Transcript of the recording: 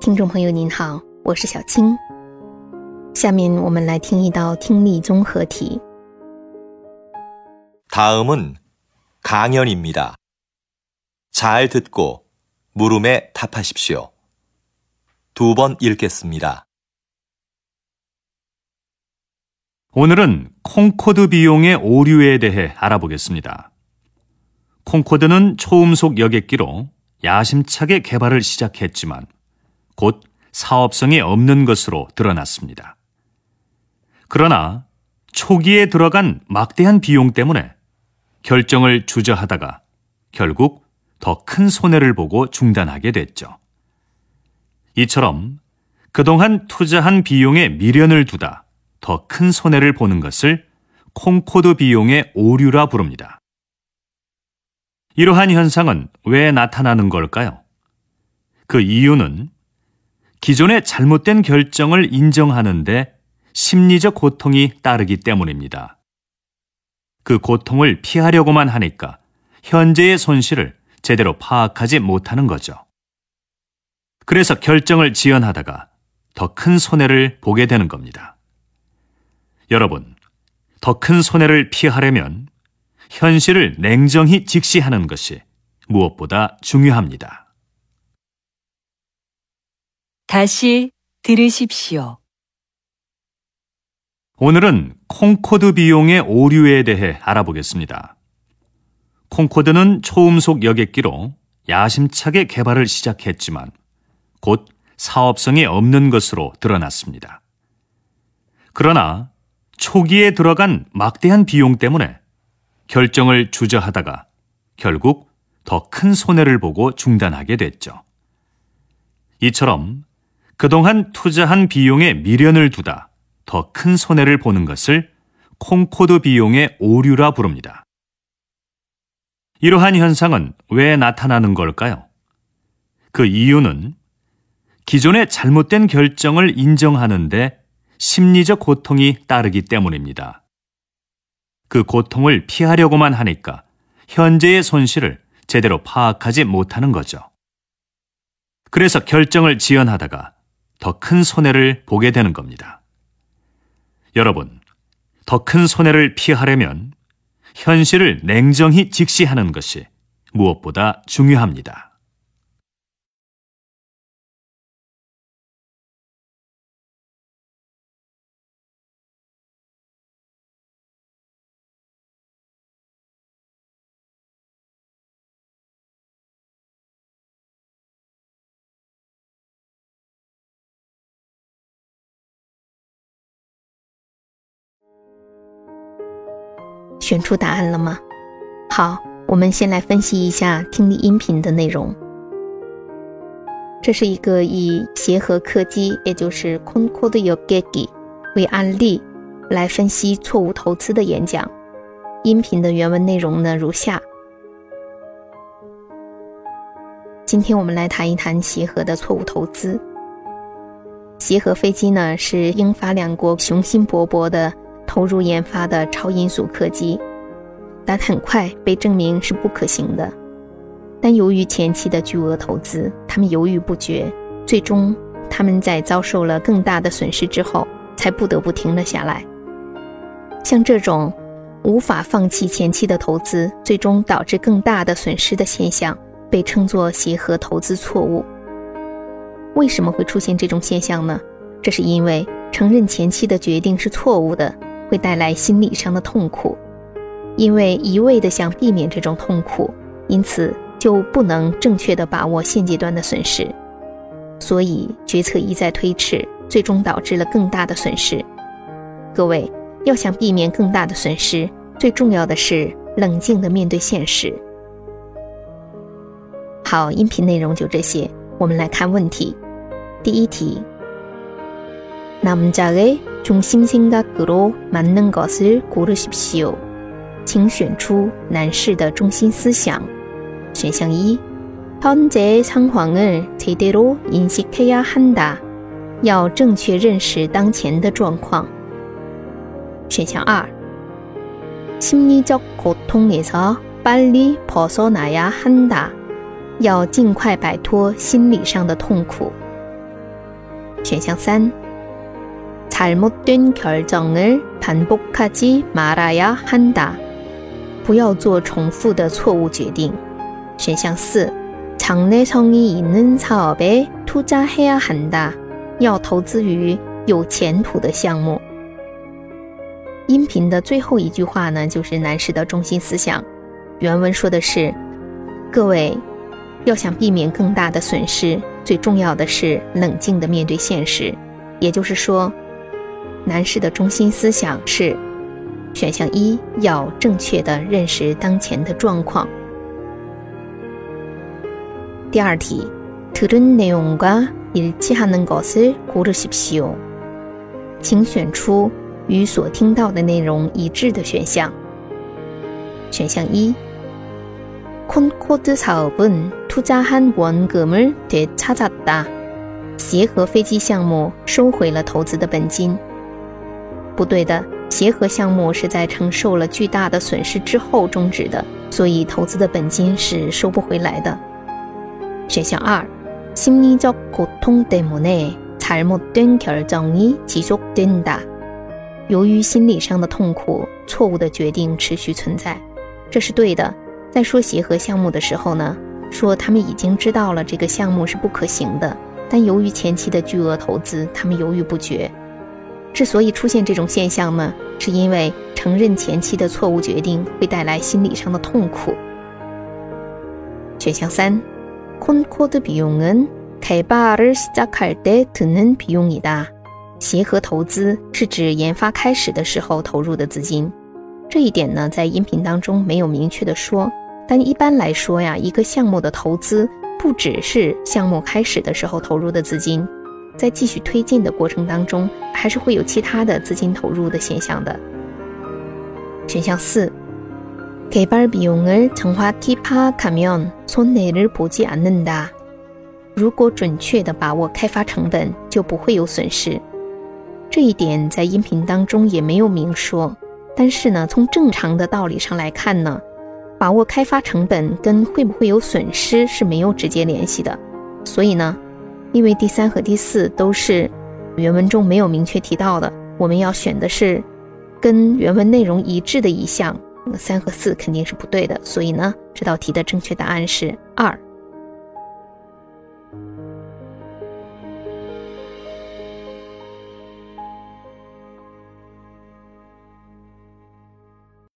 听众朋友您好，我是小青。下面我们来听一道听力综合题。 다음은 강연입니다. 잘 듣고 물음에 답하십시오. 두 번 읽겠습니다. 오늘은 콩코드 비용의 오류에 대해 알아보겠습니다. 콩코드는 초음속 여객기로 야심차게 개발을 시작했지만 곧 사업성이 없는 것으로 드러났습니다. 그러나 초기에 들어간 막대한 비용 때문에 결정을 주저하다가 결국 더 큰 손해를 보고 중단하게 됐죠. 이처럼 그동안 투자한 비용에 미련을 두다 더 큰 손해를 보는 것을 콩코드 비용의 오류라 부릅니다. 이러한 현상은 왜 나타나는 걸까요? 그 이유는 기존의 잘못된 결정을 인정하는데 심리적 고통이 따르기 때문입니다. 그 고통을 피하려고만 하니까 현재의 손실을 제대로 파악하지 못하는 거죠. 그래서 결정을 지연하다가 더 큰 손해를 보게 되는 겁니다. 여러분, 더 큰 손해를 피하려면 현실을 냉정히 직시하는 것이 무엇보다 중요합니다. 다시 들으십시오. 오늘은 콩코드 비용의 오류에 대해 알아보겠습니다. 콩코드는 초음속 여객기로 야심차게 개발을 시작했지만 곧 사업성이 없는 것으로 드러났습니다. 그러나 초기에 들어간 막대한 비용 때문에 결정을 주저하다가 결국 더 큰 손해를 보고 중단하게 됐죠. 이처럼 그동안 투자한 비용에 미련을 두다 더 큰 손해를 보는 것을 콩코드 비용의 오류라 부릅니다. 이러한 현상은 왜 나타나는 걸까요? 그 이유는 기존의 잘못된 결정을 인정하는데 심리적 고통이 따르기 때문입니다. 그 고통을 피하려고만 하니까 현재의 손실을 제대로 파악하지 못하는 거죠. 그래서 결정을 지연하다가 더 큰 손해를 보게 되는 겁니다. 여러분, 더 큰 손해를 피하려면 현실을 냉정히 직시하는 것이 무엇보다 중요합니다. “选出答案了吗？好，我们先来分析一下听力音频的内容。这是一个以协和客机，也就是 Concorde Yogegi 为案例来分析错误投资的演讲。音频的原文内容呢如下：今天我们来谈一谈协和的错误投资。协和飞机呢是英法两国雄心勃勃的。投入研发的超音速客机，但很快被证明是不可行的。但由于前期的巨额投资，他们犹豫不决，最终他们在遭受了更大的损失之后，才不得不停了下来。像这种无法放弃前期的投资，最终导致更大的损失的现象，被称作协和投资错误。为什么会出现这种现象呢？这是因为承认前期的决定是错误的。会带来心理上的痛苦，因为一味的想避免这种痛苦，因此就不能正确的把握现阶段的损失，所以决策一再推迟，最终导致了更大的损失。各位要想避免更大的损失，最重要的是冷静的面对现实。好，音频内容就这些，我们来看问题。第一题。 남자의 중심 생각으로 맞는 것을 고르십시 오。 请选出男士的中心思想。选项一，현재상황을 제대로 인식해야 한 다。 要正确认识当前的状况。选项二，심리적 고통에서 빨리 벗어나야 한 다。 要尽快摆脱心理上的痛苦。选项三。 잘못된 결정을 반복하지 말아야 한 다。 不要做重复的错误决定。选项四，장래성의있는 사업에 투자해야 한 다。 要投资于有前途的项目。音频的最后一句话呢，就是男士的中心思想。原文说的是，各位要想避免更大的损失，最重要的是冷静的面对现实。也就是说。男士的中心思想是：选项一，要正确的认识当前的状况。第二题，特征内容과일치하는것을고르십시 오。 请选出与所听到的内容一致的选项。选项一，콘코드사업은투자한원금을되찾았 다。 协和飞机项目收回了投资的本金。不对的。协和项目是在承受了巨大的损失之后终止的，所以投资的本金是收不回来的。选项二，心理적고통때문에잘못된결정이지속된 다。 由于心理上的痛苦，错误的决定持续存在，这是对的。在说协和项目的时候呢，说他们已经知道了这个项目是不可行的，但由于前期的巨额投资，他们犹豫不决。之所以出现这种现象呢，是因为承认前期的错误决定会带来心理上的痛苦。选项三，콘코드비용은 개발을 시작할 때 드는 비용이 다。 协和投资是指研发开始的时候投入的资金。这一点呢，在音频当中没有明确的说，但一般来说呀，一个项目的投资不只是项目开始的时候投入的资金。在继续推进的过程当中，还是会有其他的资金投入的现象的。选项四，给巴尔比用尔强化提帕卡面从哪日普及阿嫩达？如果准确的把握开发成本，就不会有损失。这一点在音频当中也没有明说，但是呢，从正常的道理上来看呢，把握开发成本跟会不会有损失是没有直接联系的，所以呢。因为第三和第四都是原文中没有明确提到的，我们要选的是跟原文内容一致的一项，三和四肯定是不对的，所以呢，这道题的正确答案是二。